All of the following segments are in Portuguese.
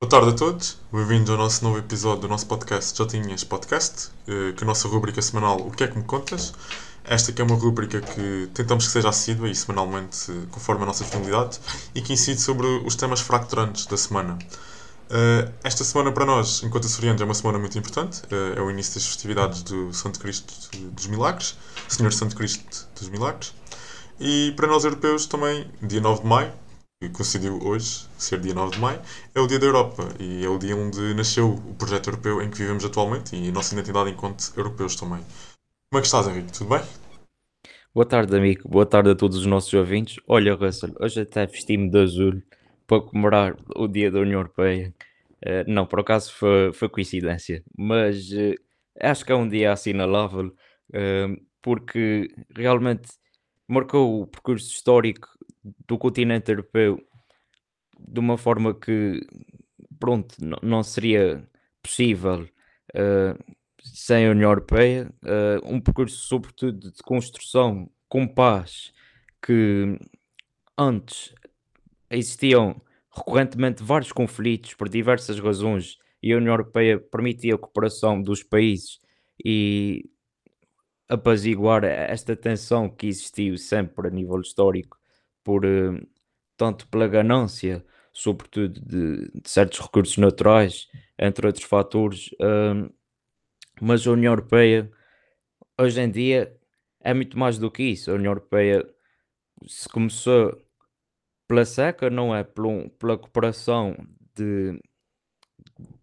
Boa tarde a todos, bem-vindos ao nosso novo episódio do nosso podcast Jotinhas Podcast, eh, que é a nossa rubrica semanal O que é que me contas? Esta que é uma rubrica que tentamos que seja assídua e semanalmente, eh, conforme a nossa disponibilidade, e que incide sobre os temas fracturantes da semana. Eh, esta semana para nós, enquanto açorianos, é uma semana muito importante, é o início das festividades do Santo Cristo dos Milagres, Senhor Santo Cristo dos Milagres, e para nós europeus também, dia 9 de maio, que coincidiu hoje, ser dia 9 de maio, é o Dia da Europa e é o dia onde nasceu o projeto europeu em que vivemos atualmente e a nossa identidade enquanto europeus também. Como é que estás, Henrique? Tudo bem? Boa tarde, amigo. Boa tarde a todos os nossos ouvintes. Olha, Russell, hoje até vesti-me de azul para comemorar o Dia da União Europeia. Uh, não, por acaso foi, foi coincidência, mas uh, acho que é um dia assinalável uh, porque realmente marcou o percurso histórico do continente europeu de uma forma que, pronto, não seria possível uh, sem a União Europeia. Uh, um percurso, sobretudo, de construção com paz, que antes existiam recorrentemente vários conflitos por diversas razões e a União Europeia permitia a cooperação dos países e apaziguar esta tensão que existiu sempre a nível histórico por uh, tanto pela ganância, sobretudo de, de, certos recursos naturais, entre outros fatores. Mas a União Europeia hoje em dia é muito mais do que isso. A União Europeia se começou pela seca, não é? Pela, pela cooperação de,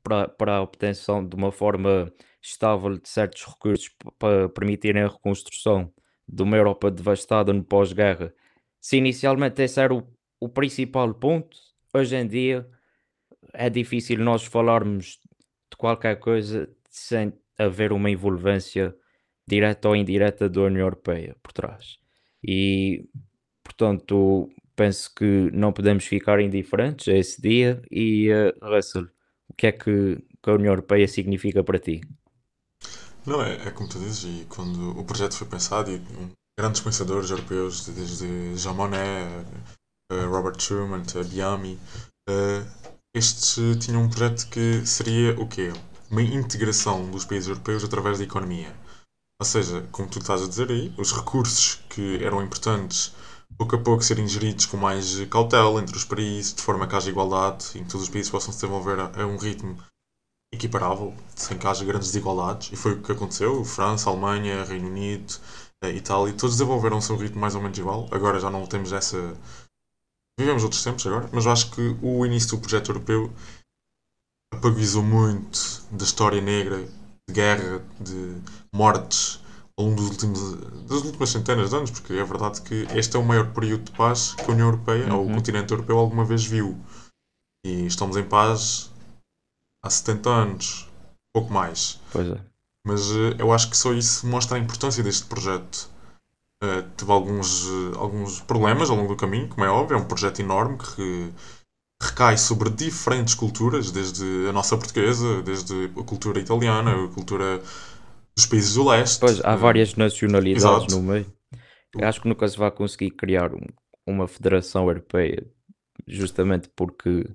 para, para a obtenção de uma forma estável de certos recursos para permitirem a reconstrução de uma Europa devastada no pós-guerra se inicialmente esse era o, o principal ponto, hoje em dia é difícil nós falarmos de qualquer coisa sem haver uma envolvência direta ou indireta da União Europeia por trás. E, portanto, penso que não podemos ficar indiferentes a esse dia. E, uh, Russell, o que é que, que, a União Europeia significa para ti? Não, é, é como tu dizes, e quando o projeto foi pensado, e grandes pensadores europeus, desde Jean Monnet, uh, Robert Schuman, Biami, uh, estes tinham um projeto que seria o quê? Uma integração dos países europeus através da economia. Ou seja, como tu estás a dizer aí, os recursos que eram importantes pouco a pouco serem geridos com mais cautela entre os países, de forma que haja igualdade e que todos os países possam se desenvolver a um ritmo equiparável, sem que haja grandes desigualdades. E foi o que aconteceu. França, Alemanha, Reino Unido, e tal, e todos desenvolveram o seu ritmo mais ou menos igual. Agora já não temos essa. Vivemos outros tempos agora, mas eu acho que o início do projeto europeu apaguizou muito da história negra, de guerra, de mortes ao longo dos últimos, das últimas centenas de anos, porque é verdade que este é o maior período de paz que a União Europeia, uhum. ou o uhum. continente europeu, alguma vez viu. E estamos em paz há 70 anos, pouco mais. Pois é. Mas uh, eu acho que só isso mostra a importância deste projeto. Uh, teve alguns, uh, alguns problemas ao longo do caminho, como é óbvio, é um projeto enorme que recai sobre diferentes culturas, desde a nossa portuguesa, desde a cultura italiana, a cultura dos países do leste. Pois, há várias nacionalidades Exato. no meio. Eu acho que nunca se vai conseguir criar um, uma federação europeia, justamente porque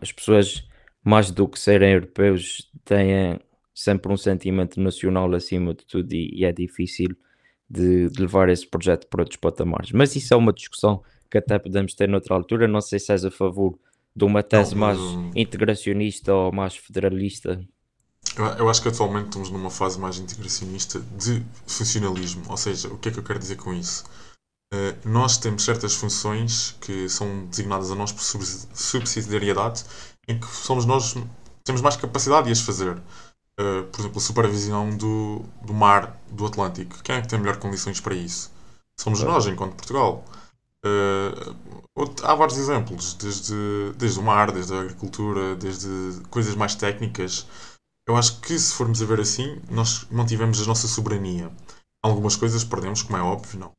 as pessoas, mais do que serem europeus, têm sempre um sentimento nacional acima de tudo e, e é difícil de, de, levar esse projeto para outros patamares. Mas isso é uma discussão que até podemos ter noutra altura. Não sei se és a favor de uma tese não, mais integracionista ou mais federalista. Eu, eu, acho que atualmente estamos numa fase mais integracionista de funcionalismo. Ou seja, o que é que eu quero dizer com isso? Uh, nós temos certas funções que são designadas a nós por subsidiariedade, em que somos nós temos mais capacidade de as fazer. Eh, por exemplo, a supervisão do, do mar do Atlântico. Quem é que tem melhor condições para isso? Somos nós, enquanto Portugal. Uh, há vários exemplos, desde, desde o mar, desde a agricultura, desde coisas mais técnicas. Eu acho que se formos a ver assim, nós mantivemos a nossa soberania. Algumas coisas perdemos, como é óbvio, não.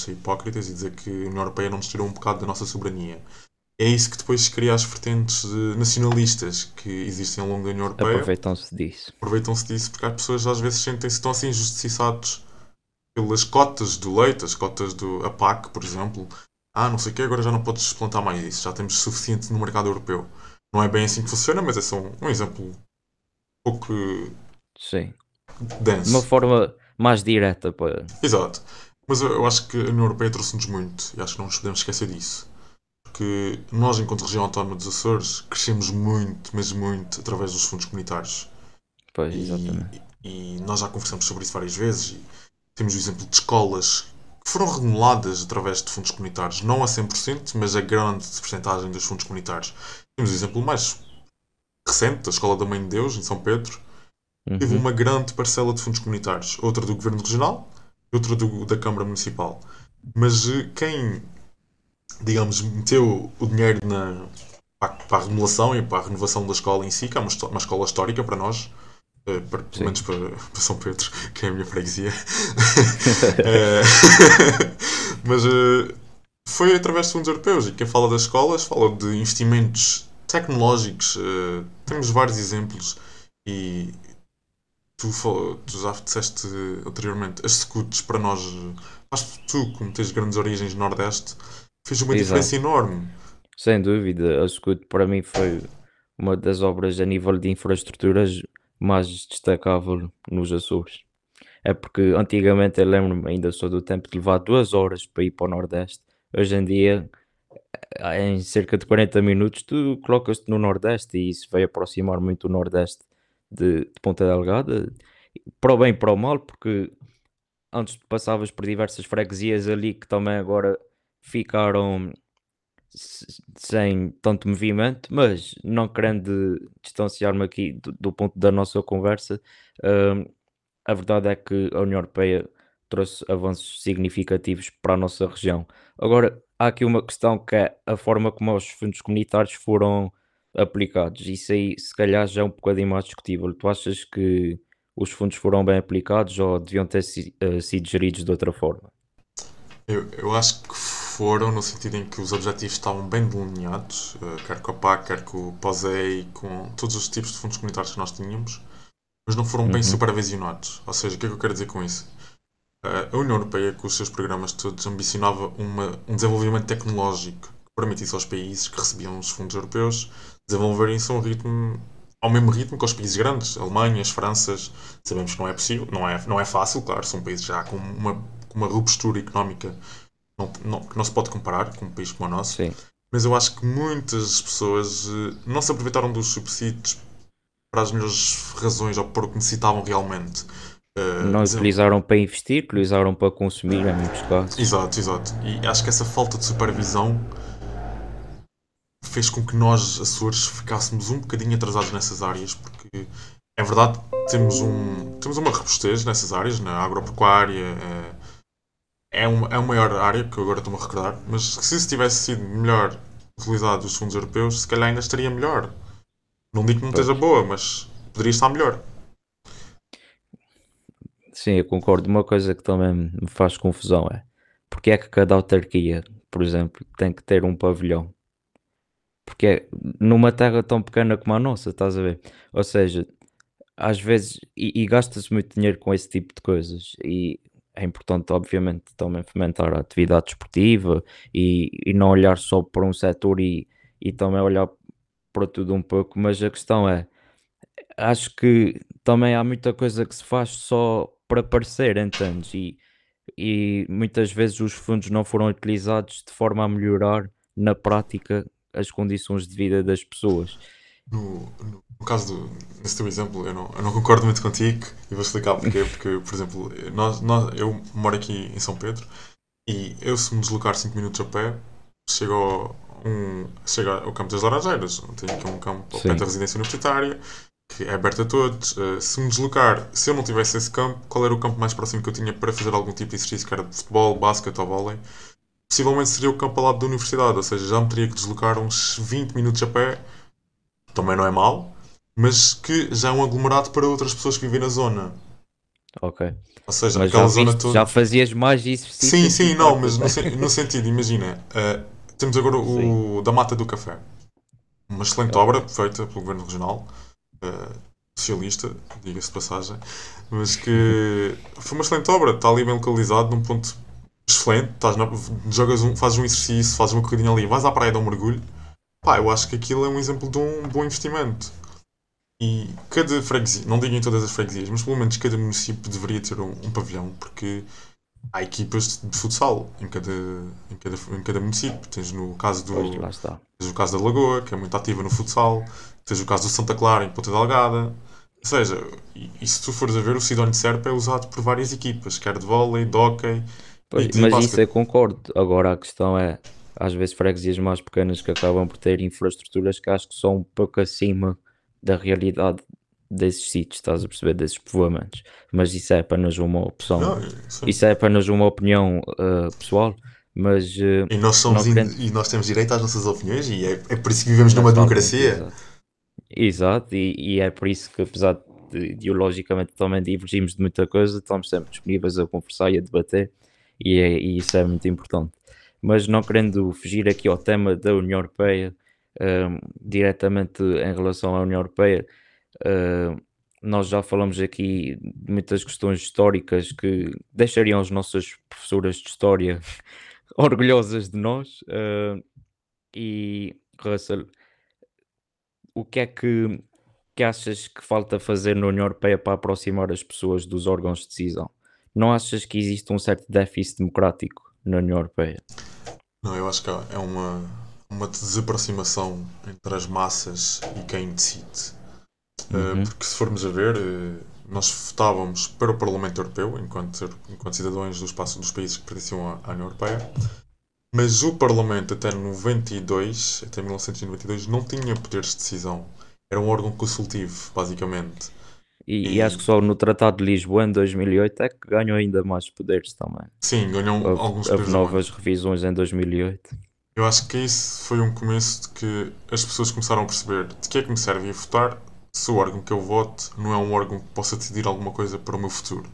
Ser hipócritas e dizer que a União Europeia não nos tirou um bocado da nossa soberania é isso que depois cria as vertentes nacionalistas que existem ao longo da União Europeia. Aproveitam-se disso. Aproveitam-se disso porque as pessoas às vezes sentem-se tão assim injustiçados pelas cotas do leite, as cotas do APAC, por exemplo. Ah, não sei o que, agora já não podes plantar mais isso, já temos suficiente no mercado europeu. Não é bem assim que funciona, mas é só um, um exemplo um pouco Sim. denso. De uma forma mais direta para. Exato. Mas eu, eu acho que a União Europeia trouxe-nos muito e acho que não nos podemos esquecer disso. Porque nós, enquanto região autónoma dos Açores, crescemos muito, mas muito, através dos fundos comunitários. Pois, E, exatamente. e nós já conversamos sobre isso várias vezes. E temos o exemplo de escolas que foram remodeladas através de fundos comunitários. Não a 100%, mas a grande porcentagem dos fundos comunitários. Temos o exemplo mais recente, da Escola da Mãe de Deus, em São Pedro, teve Uhum. uma grande parcela de fundos comunitários. Outra do Governo Regional e outra do, da Câmara Municipal. Mas eh, quem, digamos, meteu o dinheiro na, para, a- remodelação e para a renovação da escola em si, que é uma, uma escola histórica para nós, eh, para- pelo menos para, para São Pedro, que é a minha freguesia. Eh, mas eh, foi através de fundos europeus e quem fala das escolas fala de investimentos tecnológicos. temos vários exemplos e tu, fal- tu já disseste anteriormente, as scouts para nós, acho que tu, como tens grandes origens no Nordeste, fez uma Exato. diferença enorme. Sem dúvida, a Scoot para mim foi uma das obras a nível de infraestruturas mais destacável nos Açores. É porque antigamente eu lembro-me, ainda sou do tempo de levar duas horas para ir para o Nordeste. Hoje em dia, eh, em cerca de 40 minutos, tu colocas-te no Nordeste e isso vai aproximar muito o Nordeste de, de Ponta Delgada, para o bem e para o mal, porque antes passavas por diversas freguesias ali que também agora ficaram se- sem tanto movimento, mas não querendo distanciar-me aqui do, do ponto da nossa conversa, hum, a verdade é que a União Europeia trouxe avanços significativos para a nossa região. Agora, há aqui uma questão que é a forma como os fundos comunitários foram aplicados. Isso aí, se calhar, já é um bocadinho mais discutível. Tu achas que os fundos foram bem aplicados ou deviam ter eh, sido geridos de outra forma? Eu, eu acho que foram no sentido em que os objetivos estavam bem delineados, eh, quer com a PAC, quer com o POSEI, com todos os tipos de fundos comunitários que nós tínhamos, mas não foram bem Uhum. supervisionados. Ou seja, o que é que eu quero dizer com isso? Eh, a União Europeia, com os seus programas todos, ambicionava uma, um desenvolvimento tecnológico que permitisse aos países que recebiam os fundos europeus desenvolverem-se a um ritmo, ao mesmo ritmo que os países grandes, Alemanhas, Franças. Sabemos que não é possível, não é, não é fácil, claro, são países já com uma, com uma robustura económica não, não- que não se pode comparar com um país como o nosso. Sim, Mas eu acho que muitas pessoas eh, não se aproveitaram dos subsídios para as melhores razões ou o que necessitavam realmente. Eh, não utilizaram para investir, utilizaram para consumir em muitos casos. Exato, exato. E acho que essa falta de supervisão fez com que nós, Açores, ficássemos um bocadinho atrasados nessas áreas, porque é verdade que temos, um, temos uma robustez nessas áreas, na agropecuária, eh, é, uma, é uma maior área, que eu agora estou-me a recordar, mas se se tivesse sido melhor utilizado os fundos europeus, se calhar ainda estaria melhor. Não digo que não esteja boa, mas poderia estar melhor. Sim, eu concordo. Uma coisa que também me faz confusão é porque é que cada autarquia, por exemplo, tem que ter um pavilhão? Porque é numa terra tão pequena como a nossa, estás a ver? Ou seja, às vezes, e, e gasta-se muito dinheiro com esse tipo de coisas, e é importante, obviamente, também fomentar a atividade desportiva e, e não olhar só para um setor e, e também olhar para tudo um pouco, mas a questão é acho que também há muita coisa que se faz só para parecer, entendes? E, e muitas vezes os fundos não foram utilizados de forma a melhorar na prática as condições de vida das pessoas. No, no, no caso do, nesse teu exemplo, eu não, eu não concordo muito contigo e vou explicar porquê. Porque, por exemplo, nós, nós, eu moro aqui em São Pedro e eu, se me deslocar 5 minutos a pé, chego ao, um, ao campo das Laranjeiras. Tenho aqui um campo ao pé da residência universitária que é aberto a todos. Eh, se me deslocar, se eu não tivesse esse campo, qual era o campo mais próximo que eu tinha para fazer algum tipo de exercício, que era de futebol, basquete ou vôlei? Possivelmente seria o campo ao lado da universidade, ou seja, já me teria que deslocar uns 20 minutos a pé também não é mau, mas que já é um aglomerado para outras pessoas que vivem na zona. Ok. Ou seja, Mas zona viste- toda. já fazias mais isso Sim, sim, não, mas no, sen- no sentido, imagina, eh, temos agora o da Mata do Café. Uma excelente obra feita pelo Governo Regional, eh, socialista, diga-se de passagem, mas que foi uma excelente obra, está ali bem localizado, num ponto excelente, estás na- jogas um, fazes um exercício, fazes uma corridinha ali, vais à praia, dá um mergulho, Pá, eu acho que aquilo é um exemplo de um bom investimento. E cada freguesia, não digo em todas as freguesias, mas pelo menos cada município deveria ter um, um pavilhão, porque há equipas de futsal em cada, em cada, em cada município. Tens no caso do. Tens o caso da Lagoa, que é muito ativa no futsal. Tens o caso do Santa Clara, em Ponta Delgada. Ou seja, e, e se tu fores a ver, o Sidónio de Serpa é usado por várias equipas, quer de vôlei, de hóquei Pois, mas isso eu concordo. Agora a questão é, às vezes freguesias mais pequenas que acabam por ter infraestruturas que acho que são um pouco acima da realidade desses sítios, estás a perceber, desses povoamentos. Mas isso é apenas uma opção. Não, sim. Isso é apenas uma opinião uh, pessoal, mas uh, E nós, somos querendo- e nós temos direito às nossas opiniões e é, é por isso que vivemos numa democracia. Exato, Exato, e, e é por isso que, apesar de ideologicamente também divergimos de muita coisa, estamos sempre disponíveis a conversar e a debater, e, é- e isso é muito importante. Mas não querendo fugir aqui ao tema da União Europeia, hum, diretamente em relação à União Europeia, hum, nós já falamos aqui de muitas questões históricas que deixariam as nossas professoras de História orgulhosas de nós. hum, e, Russell, o que é que, que achas que falta fazer na União Europeia para aproximar as pessoas dos órgãos de decisão? Não achas que existe um certo déficit democrático na União Europeia? Não, eu acho que é uma, uma desaproximação entre as massas e quem decide. Uh, Uhum. porque se formos a ver, uh, nós votávamos para o Parlamento Europeu enquanto, enquanto cidadãos do espaço dos países que pertenciam à, à União Europeia, mas o Parlamento até 92, até 1992, não tinha poderes de decisão. Era um órgão consultivo, basicamente. E, e acho que só no Tratado de Lisboa, em 2008, é que ganhou ainda mais poderes também. Sim, ganham Houve, alguns houve novas revisões em 2008. Eu acho que isso foi um começo de que as pessoas começaram a perceber de que é que me serve ir votar se o órgão que eu voto não é um órgão que possa decidir alguma coisa para o meu futuro.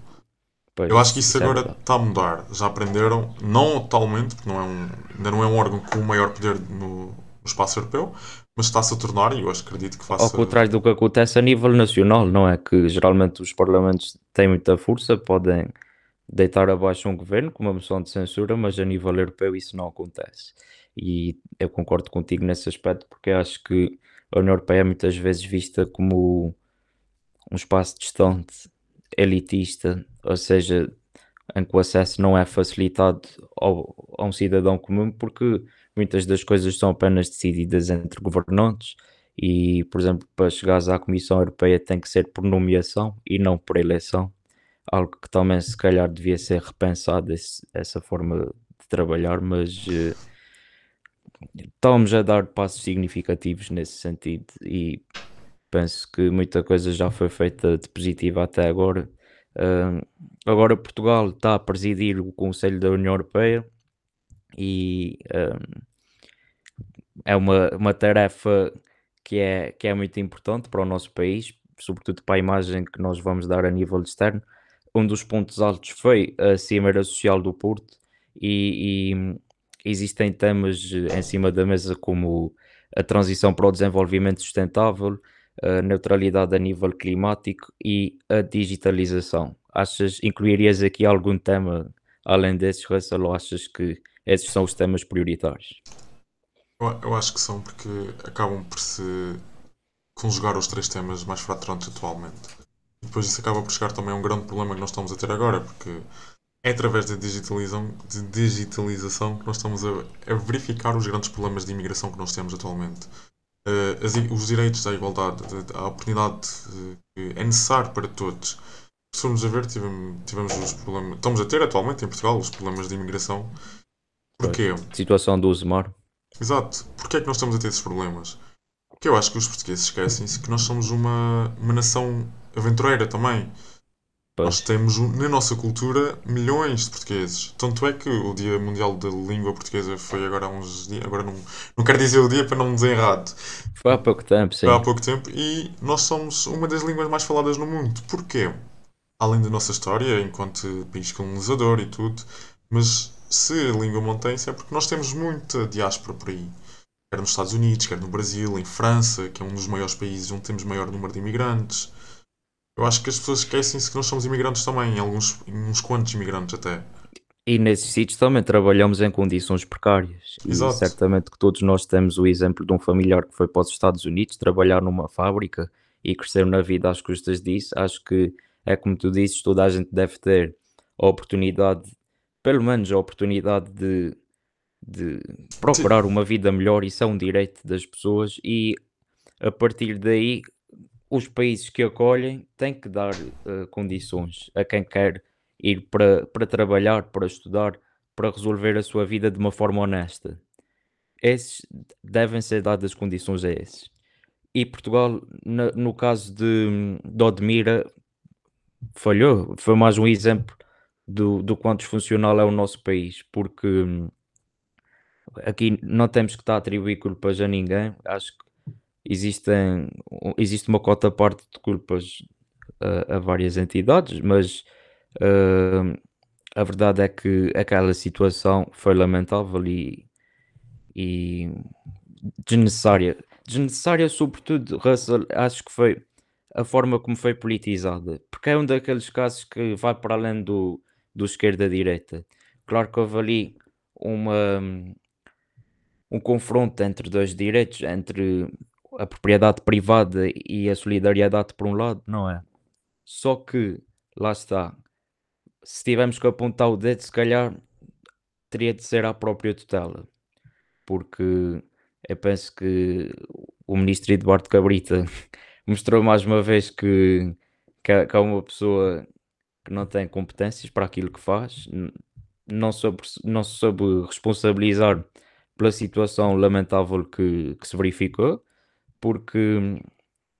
Pois, Eu acho que isso é agora está a mudar. Já aprenderam, não totalmente, porque não é um, ainda não é um órgão com o maior poder no, no espaço europeu, mas está-se a tornar e eu acho, acredito que faça. Ao contrário do que acontece a nível nacional, não é? Que geralmente os parlamentos têm muita força, podem deitar abaixo um governo com uma moção de censura, mas a nível europeu isso não acontece. E eu concordo contigo nesse aspecto, porque acho que a União Europeia é muitas vezes vista como um espaço distante, elitista, ou seja, em que o acesso não é facilitado ao, a um cidadão comum, porque muitas das coisas são apenas decididas entre governantes e, por exemplo, para chegares à Comissão Europeia tem que ser por nomeação e não por eleição, algo que também se calhar devia ser repensado esse- essa forma de trabalhar, mas eh, estamos a dar passos significativos nesse sentido e penso que muita coisa já foi feita de positiva até agora. Ah, agora Portugal está a presidir o Conselho da União Europeia e ah, é uma, uma tarefa que é, que é muito importante para o nosso país, sobretudo para a imagem que nós vamos dar a nível externo. Um dos pontos altos foi a Cimeira Social do Porto e, e existem temas em cima da mesa como a transição para o desenvolvimento sustentável, a neutralidade a nível climático e a digitalização. Achas, incluirias aqui algum tema além desses, Russell, ou achas que esses são os temas prioritários? Eu, acho que são porque acabam por se conjugar os três temas mais fraturantes atualmente. Depois isso acaba por chegar também a um grande problema que nós estamos a ter agora, porque é através da digitalização, que nós estamos a, verificar os grandes problemas de imigração que nós temos atualmente. Eh, os direitos à igualdade, de- à oportunidade eh, que é necessário para todos. Se formos a ver, tivemos, tivemos os problemas, estamos a ter atualmente em Portugal os problemas de imigração. Porquê? Situação do Uzmar? Exato. Porquê é que nós estamos a ter esses problemas? Porque eu acho que os portugueses esquecem-se que nós somos uma, uma nação aventureira também. Nós Pois, temos um- na nossa cultura milhões de portugueses. Tanto é que o Dia Mundial da Língua Portuguesa foi agora há uns dias. Agora não, não quero dizer o dia para não me dizer errado. foi há pouco tempo, sim. Foi há pouco tempo e nós somos uma das línguas mais faladas no mundo. Porquê? Além da nossa história enquanto país colonizador e tudo, mas se a língua mantém-se é porque nós temos muita diáspora por aí. Quer nos Estados Unidos, quer no Brasil, em França, que é um dos maiores países onde temos maior número de imigrantes. Eu acho que as pessoas esquecem-se que nós somos imigrantes também, em alguns, em uns quantos imigrantes até. E nesses sítios também trabalhamos em condições precárias e Exato. certamente que todos nós temos o exemplo de um familiar que foi para os Estados Unidos trabalhar numa fábrica e cresceu na vida às custas disso. Acho que é como tu dizes, toda a gente deve ter a oportunidade, pelo menos a oportunidade de, de Sim, procurar uma vida melhor. Isso é um direito das pessoas e a partir daí os países que acolhem têm que dar eh, condições a quem quer ir para, para trabalhar, para estudar, para resolver a sua vida de uma forma honesta. Esses devem ser dadas condições a esses. E Portugal, na- no caso de, de Odmira, falhou. Foi mais um exemplo do, do quão disfuncional é o nosso país, porque hum, aqui não temos que estar a atribuir culpas a ninguém. Acho que existem, existe uma cota parte de culpas a, a várias entidades, mas hum, a verdade é que aquela situação foi lamentável e, e desnecessária. Desnecessária, sobretudo, Russell, acho que foi a forma como foi politizada, porque é um daqueles casos que vai para além do, do esquerda-direita. Claro que houve ali uma, um confronto entre dois direitos, entre a propriedade privada e a solidariedade por um lado, não é? Só que, lá está, se tivermos que apontar o dedo, se calhar teria de ser à própria tutela, porque eu penso que o ministro Eduardo Cabrita mostrou mais uma vez que, que, que é uma pessoa que não tem competências para aquilo que faz, não soube, não soube responsabilizar pela situação lamentável que, que se verificou, porque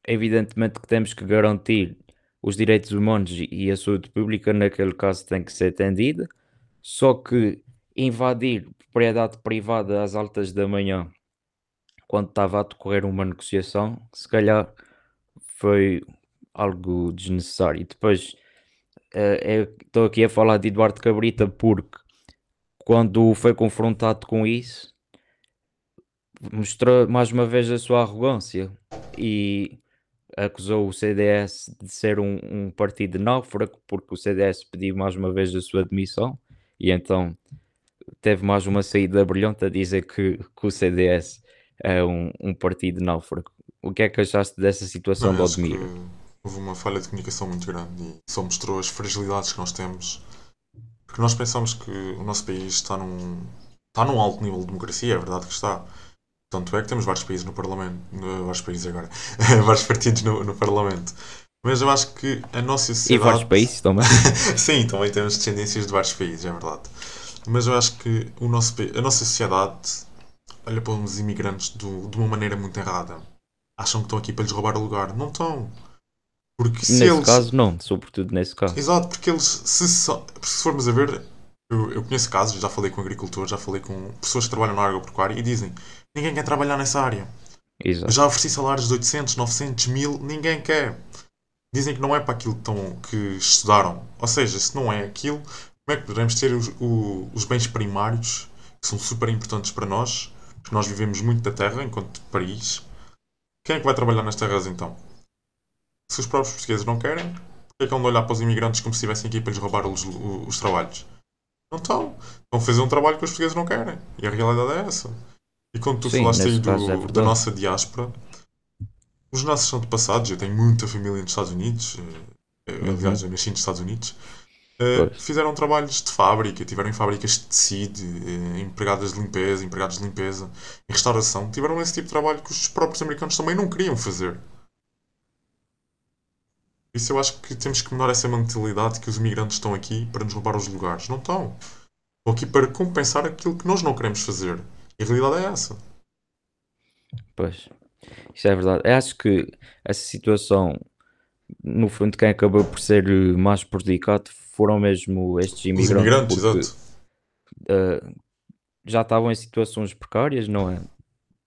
evidentemente que temos que garantir os direitos humanos e a saúde pública, naquele caso tem que ser atendida, só que invadir propriedade privada às altas da manhã, quando estava a decorrer uma negociação, se calhar foi algo desnecessário. E depois, estou aqui a falar de Eduardo Cabrita porque quando foi confrontado com isso, mostrou mais uma vez a sua arrogância e acusou o CDS de ser um, um partido náufrago porque o CDS pediu mais uma vez a sua demissão e então teve mais uma saída brilhante a dizer que, que o CDS é um, um partido náufrago. O que é que achaste dessa situação que Odmira? Houve uma falha de comunicação muito grande e só mostrou as fragilidades que nós temos. Porque nós pensamos que o nosso país está num, está num alto nível de democracia, é verdade que está. Tanto é que temos vários países no Parlamento, vários países agora, vários partidos no, no Parlamento. Mas eu acho que a nossa E vários sociedade. países também. Sim, também temos descendências de vários países, é verdade. Mas eu acho que o nosso, a nossa sociedade olha para os imigrantes do- de uma maneira muito errada. Acham que estão aqui para lhes roubar o lugar. Não estão. Porque se Nesse eles. caso, não, sobretudo nesse caso. Exato, porque eles. Se, só- se formos a ver, eu, eu conheço casos, já falei com agricultores, já falei com pessoas que trabalham na agropecuária e dizem: ninguém quer trabalhar nessa área. Exato. já ofereci salários de 800, 900, 1000, ninguém quer. Dizem que não é para aquilo que, estão, que estudaram. Ou seja, se não é aquilo, como é que poderemos ter os, o- os bens primários, que são super importantes para nós, porque nós vivemos muito da terra enquanto país. Quem é que vai trabalhar nas terras então? Se os próprios portugueses não querem, porque é que vão olhar para os imigrantes como se estivessem aqui para lhes roubar os, os, os trabalhos? Não estão. Estão a fazer um trabalho que os portugueses não querem. E a realidade é essa. E quando tu Sim, falaste aí caso é do, da nossa diáspora, os nossos antepassados, eu tenho muita família nos Estados Unidos, eh, eh, aliás, Uhum. eu nasci nos Estados Unidos, Pois. fizeram trabalhos de fábrica, tiveram em fábricas de tecido, eh, empregadas de limpeza, empregados de limpeza, em restauração, tiveram esse tipo de trabalho que os próprios americanos também não queriam fazer. Por Isso eu acho que temos que mudar essa mentalidade que os imigrantes estão aqui para nos roubar os lugares. Não estão. Estão aqui para compensar aquilo que nós não queremos fazer. E a realidade é essa. Pois, isso é verdade. Eu acho que essa situação, no fundo, quem acabou por ser mais prejudicado foram mesmo estes Os imigrantes, imigrantes, porque exato. eh, já estavam em situações precárias, não é?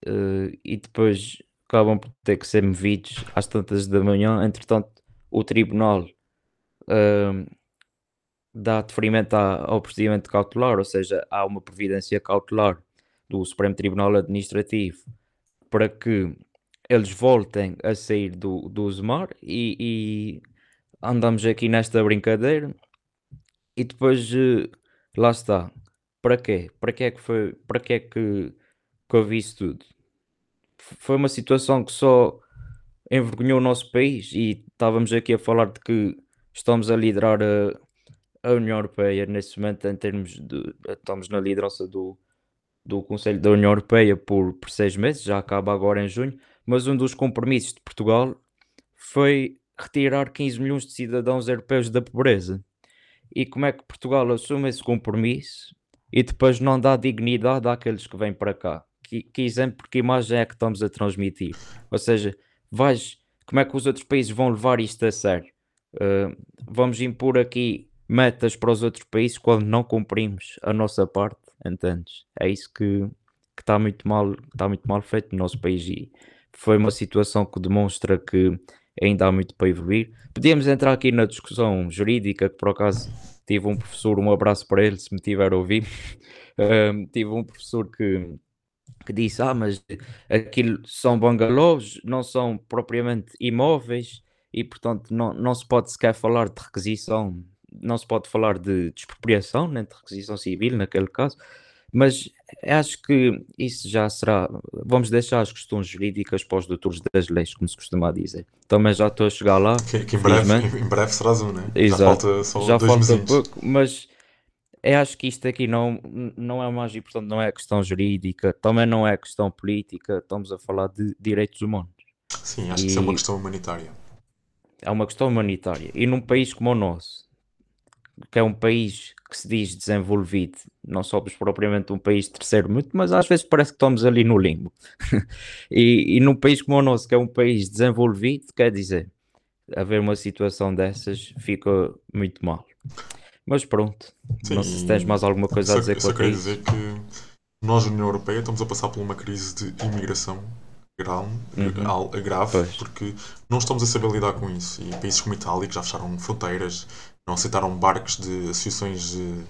Eh, e depois acabam por ter que ser movidos às tantas da manhã. Entretanto, o tribunal eh, dá deferimento ao procedimento cautelar, ou seja, há uma providência cautelar do Supremo Tribunal Administrativo para que eles voltem a sair do, do Usmar e, e andamos aqui nesta brincadeira e depois eh, lá está. Para quê? Para que é que foi, para que é que, que houve isso tudo? Foi uma situação que só envergonhou o nosso país e estávamos aqui a falar de que estamos a liderar a, a União Europeia nesse momento em termos de estamos na liderança do, do Conselho da União Europeia por, por seis meses, já acaba agora em junho, mas um dos compromissos de Portugal foi retirar 15 milhões de cidadãos europeus da pobreza. E como é que Portugal assume esse compromisso e depois não dá dignidade àqueles que vêm para cá? Que, que exemplo, que imagem é que estamos a transmitir? Ou seja, vais, como é que os outros países vão levar isto a sério? Uh, vamos impor aqui metas para os outros países quando não cumprimos a nossa parte, entendes? É isso que está muito mal, está muito mal feito no nosso país e foi uma situação que demonstra que ainda há muito para evoluir. Podíamos entrar aqui na discussão jurídica, que por acaso tive um professor, um abraço para ele, se me tiver a ouvir. Um, tive um professor que, que disse: Ah, mas aquilo são bungalows, não são propriamente imóveis e, portanto, não, não se pode sequer falar de requisição, não se pode falar de, de expropriação, nem de requisição civil, naquele caso. Mas acho que isso já será. Vamos deixar as questões jurídicas para os doutores das leis, como se costuma dizer. Também já estou a chegar lá. Que, que em, breve, em, em breve serás um, né? Exato. Já falta só já dois falta mesinhos. pouco, mas eu acho que isto aqui não, não é mais importante, não é questão jurídica, também não é questão política, estamos a falar de direitos humanos. Sim, acho que isso é uma E questão humanitária. é uma questão humanitária. E num país como o nosso, que é um país que se diz desenvolvido, não somos propriamente um país terceiro mundo, mas às vezes parece que estamos ali no limbo. e, e num país como o nosso, que é um país desenvolvido, quer dizer, haver uma situação dessas fica muito mal. Mas pronto, Sim, não sei se tens mais alguma coisa a só, dizer só quanto a queria isso. dizer que nós, União Europeia, estamos a passar por uma crise de imigração grave, Uhum. al- grave Pois. porque não estamos a saber lidar com isso. E países como a Itália, que já fecharam fronteiras, não aceitaram barcos de associações eh,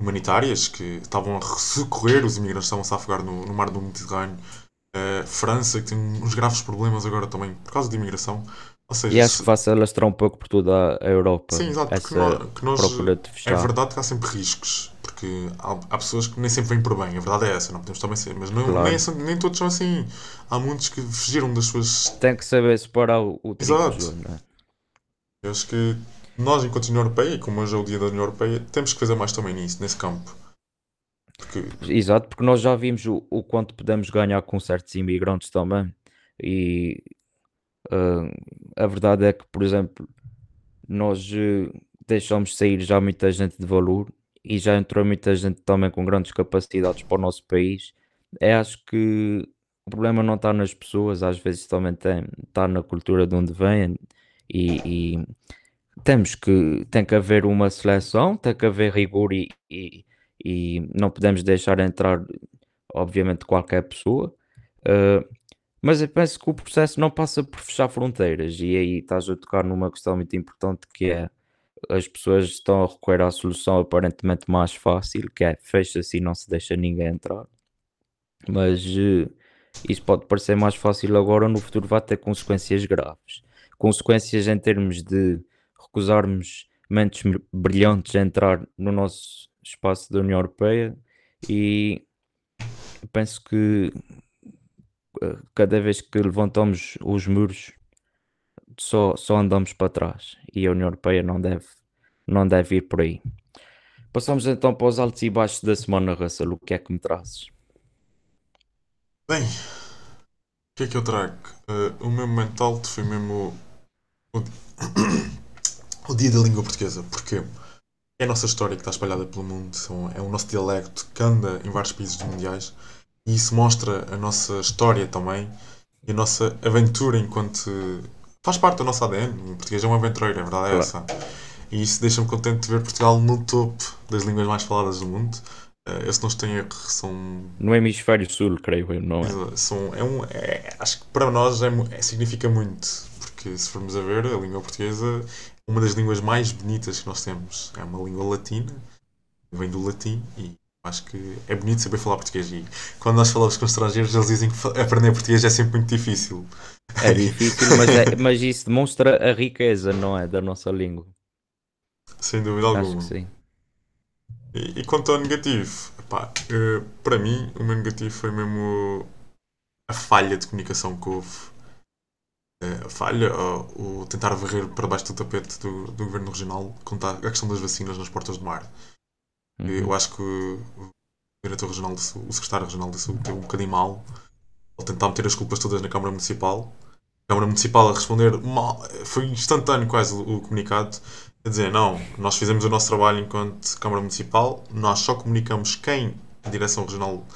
humanitárias que estavam a socorrer os imigrantes que estavam-se a afogar no, no mar do Mediterrâneo. Eh, França, que tem uns graves problemas agora também por causa de imigração. Seja, E acho se- que vai se alastrar um pouco por toda a Europa, Sim, exato, porque essa nós, que nós- procura de é fechar. verdade que há sempre riscos, porque há, há pessoas que nem sempre vêm por bem, a verdade é essa, não podemos também ser, mas não, Claro. nem, são- nem todos são assim. Há muitos que fugiram das suas. Tem que saber separar o, o trigo do Exato. joio, não é? Eu acho que nós, enquanto União Europeia, e como hoje é o dia da União Europeia, temos que fazer mais também nisso, nesse campo. Porque, Exato, porque nós já vimos o, o quanto podemos ganhar com certos imigrantes também. E ah, a verdade é que, por exemplo, nós eh, deixamos sair já muita gente de valor e já entrou muita gente também com grandes capacidades para o nosso país. Eu acho que o problema não está nas pessoas, às vezes também está na cultura de onde vêm e, e temos que, tem que haver uma seleção, tem que haver rigor e, e, e não podemos deixar entrar, obviamente, qualquer pessoa. Ah, mas eu penso que o processo não passa por fechar fronteiras, e aí estás a tocar numa questão muito importante que é as pessoas estão a recorrer à solução aparentemente mais fácil, que é fecha-se e não se deixa ninguém entrar. Mas eh, isso pode parecer mais fácil agora, no futuro vai ter consequências graves. Consequências em termos de recusarmos mentes br- brilhantes a entrar no nosso espaço da União Europeia e penso que cada vez que levantamos os muros só, só andamos para trás e a União Europeia não deve, não deve ir por aí. Passamos então para os altos e baixos da semana, Russell. O que é que me trazes? bem, o que é que eu trago? Eh, o meu momento alto foi mesmo o, o dia da língua portuguesa, porque é a nossa história que está espalhada pelo mundo, é o nosso dialecto que anda em vários países mundiais e isso mostra a nossa história também e a nossa aventura enquanto. faz parte da nossa ADN. O português é um aventureiro, a verdade é Claro. essa. E isso deixa-me contente de ver Portugal no topo das línguas mais faladas do mundo. Eh, eu, se não estou em erro, são No hemisfério sul, creio eu, não é? São, é um, é- acho que para nós é, é- significa muito, porque se formos a ver, a língua portuguesa é uma das línguas mais bonitas que nós temos. É uma língua latina, vem do latim e acho que é bonito saber falar português. E quando nós falamos com estrangeiros, eles dizem que aprender português é sempre muito difícil. É difícil, mas, é- mas isso demonstra a riqueza, não é? Da nossa língua. Sem dúvida Acho alguma. sim. E, e quanto ao negativo, epá, eh, para mim, o meu negativo foi mesmo a falha de comunicação que houve. Eh, a falha, o, o tentar varrer para baixo do tapete do, do governo regional quanto à a questão das vacinas nas portas do mar. Eu Uhum. acho que o diretor regional de saúde, o secretário regional de saúde, teve um bocadinho mal ao tentar meter as culpas todas na Câmara Municipal. A Câmara Municipal a responder mal, foi instantâneo quase o, comunicado, a dizer, não, nós fizemos o nosso trabalho enquanto Câmara Municipal, nós só comunicamos quem a Direção Regional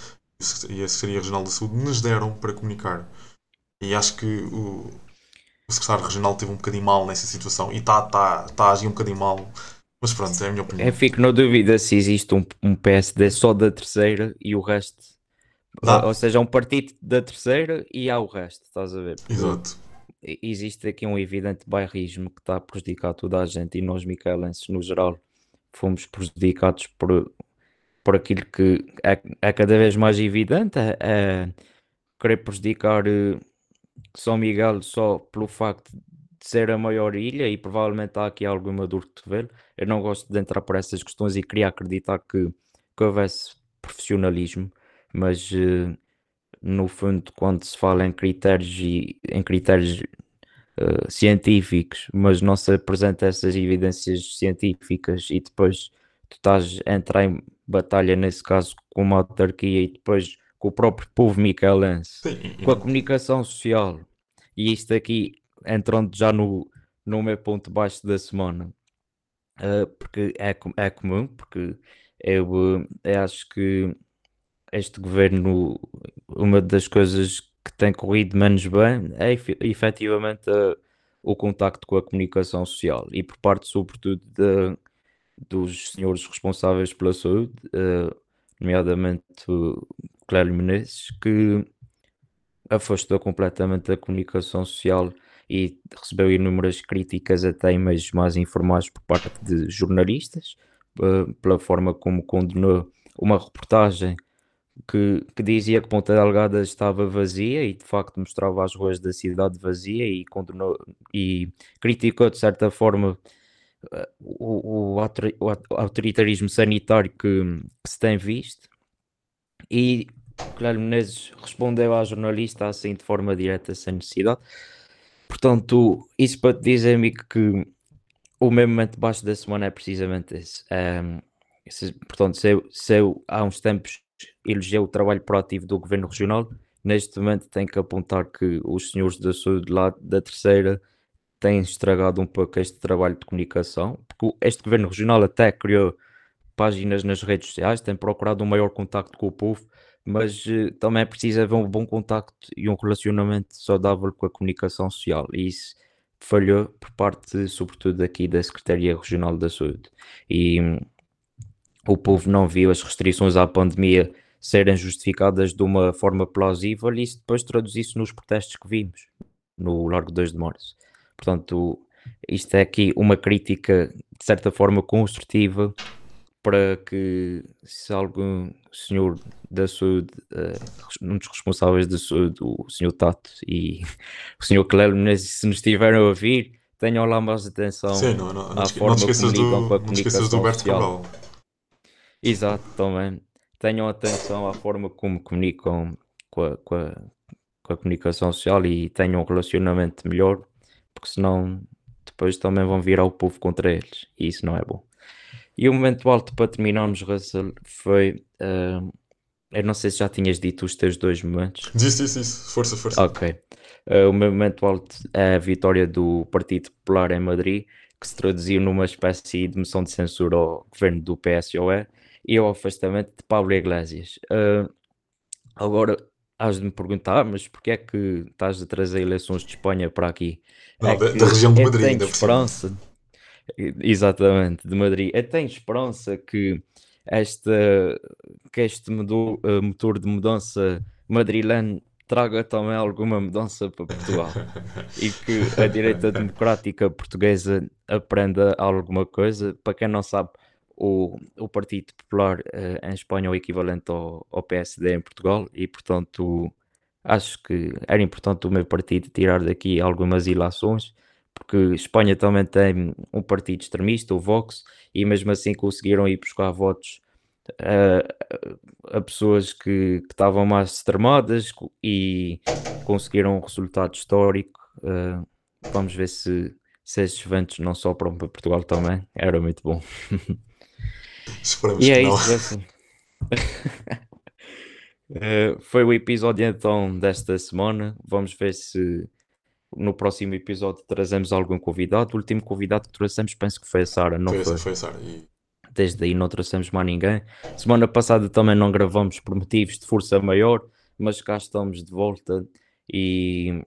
e a Secretaria Regional de Saúde nos deram para comunicar. E acho que o, o secretário regional teve um bocadinho mal nessa situação e está tá, tá a agir um bocadinho mal. Mas pronto, é a minha opinião. Eu fico na dúvida se existe um, um PSD só da terceira e o resto. Ou, ou seja, um partido da terceira e há o resto, estás a ver? Porque Exato. Existe aqui um evidente bairrismo que está a prejudicar toda a gente e nós, micaelenses, no geral, fomos prejudicados por, por aquilo que é, é cada vez mais evidente, é, é querer prejudicar eh, São Miguel só pelo facto de ser a maior ilha e provavelmente há aqui alguma dor de cotovelo. Eu não gosto de entrar por essas questões e queria acreditar que, que houvesse profissionalismo, mas eh, no fundo, quando se fala em critérios e em critérios eh, científicos, mas não se apresenta essas evidências científicas e depois tu estás a entrar em batalha, nesse caso, com uma autarquia e depois com o próprio povo micaelense Sim, com a comunicação social, e isto aqui entrando já no, no meu ponto baixo da semana, eh, porque é, é comum, porque eu, eh, eu acho que este governo, uma das coisas que tem corrido menos bem é efe- efetivamente eh, o contacto com a comunicação social e por parte, sobretudo, da- dos senhores responsáveis pela saúde, eh, nomeadamente o Clélio Menezes, que afastou completamente da comunicação social e recebeu inúmeras críticas até meios mais informais por parte de jornalistas, eh, pela forma como condenou uma reportagem que, que dizia que Ponta Delgada estava vazia e de facto mostrava as ruas da cidade vazia e condenou e criticou de certa forma eh, o, o o au- autoritarismo sanitário que, que se tem visto e Clélio Menezes respondeu à jornalista assim de forma direta, sem necessidade. Portanto, isso para te dizer, amigo, que o meu momento baixo da semana é precisamente esse. Se- portanto, se eu, se eu há uns tempos elogiei o trabalho proativo do Governo Regional, neste momento tenho que apontar que os senhores da saúde lá da terceira têm estragado um pouco este trabalho de comunicação, porque este Governo Regional até criou páginas nas redes sociais, tem procurado um maior contacto com o povo, mas eh, também é preciso haver um bom contacto e um relacionamento saudável com a comunicação social, e isso falhou por parte, sobretudo, aqui da Secretaria Regional da Saúde. E hum, o povo não viu as restrições à pandemia serem justificadas de uma forma plausível e isso depois traduzisse nos protestos que vimos no Largo 2 de Março. Portanto, isto é aqui uma crítica, de certa forma, construtiva para que se algum senhor da saúde, eh, um dos responsáveis da saúde, o senhor Tato e o senhor Clélio se nos estiverem a ouvir, tenham lá mais atenção Sim, não, não, não, à não forma te esqueças, como do, com a não esqueças do Berto. Cabral. Exato, também. Tenham atenção à forma como comunicam com a, com a, com a comunicação social e tenham um relacionamento melhor, porque senão depois também vão virar o povo contra eles e isso não é bom. E o momento alto para terminarmos, Russell, foi. ah, eu não sei se já tinhas dito os teus dois momentos. Disse, disse, disse. Força, força. Ok. Uh, o meu momento alto é a vitória do Partido Popular em Madrid, que se traduziu numa espécie de moção de censura ao governo do PSOE e ao afastamento de Pablo Iglesias. Uh, agora, has de me perguntar, mas porquê é que estás a trazer eleições de Espanha para aqui? Não, É da, da região de eu Madrid, tenho ainda por esperança, exatamente, de Madrid. Eu tenho esperança que, esta, que este mudo- eh, motor de mudança madrileno traga também alguma mudança para Portugal e que a direita democrática portuguesa aprenda alguma coisa. Para quem não sabe, o, o Partido Popular eh, em Espanha é o equivalente ao, ao PSD em Portugal e, portanto, acho que era importante o meu partido tirar daqui algumas ilações, porque Espanha também tem um partido extremista, o Vox, e mesmo assim conseguiram ir buscar votos a, a pessoas que, que estavam mais extremadas e conseguiram um resultado histórico. Uh, vamos ver se, se estes eventos não sopram para Portugal também. Era muito bom. Esperamos e é não. isso. Uh, foi o episódio então desta semana. Vamos ver se no próximo episódio trazemos algum convidado. O último convidado que trouxemos, penso que foi a Sara, não Foi, foi? foi, Sara. E Desde aí não trouxemos mais ninguém. Semana passada também não gravamos por motivos de força maior, mas cá estamos de volta e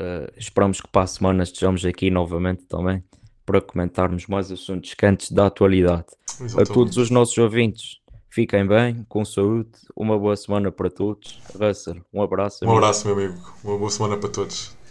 uh, esperamos que para a semana estejamos aqui novamente também para comentarmos mais assuntos quentes da atualidade. A exatamente. todos os nossos ouvintes, fiquem bem, com saúde, uma boa semana para todos. Russell, um abraço. Um amigo. abraço, meu amigo. Uma boa semana para todos.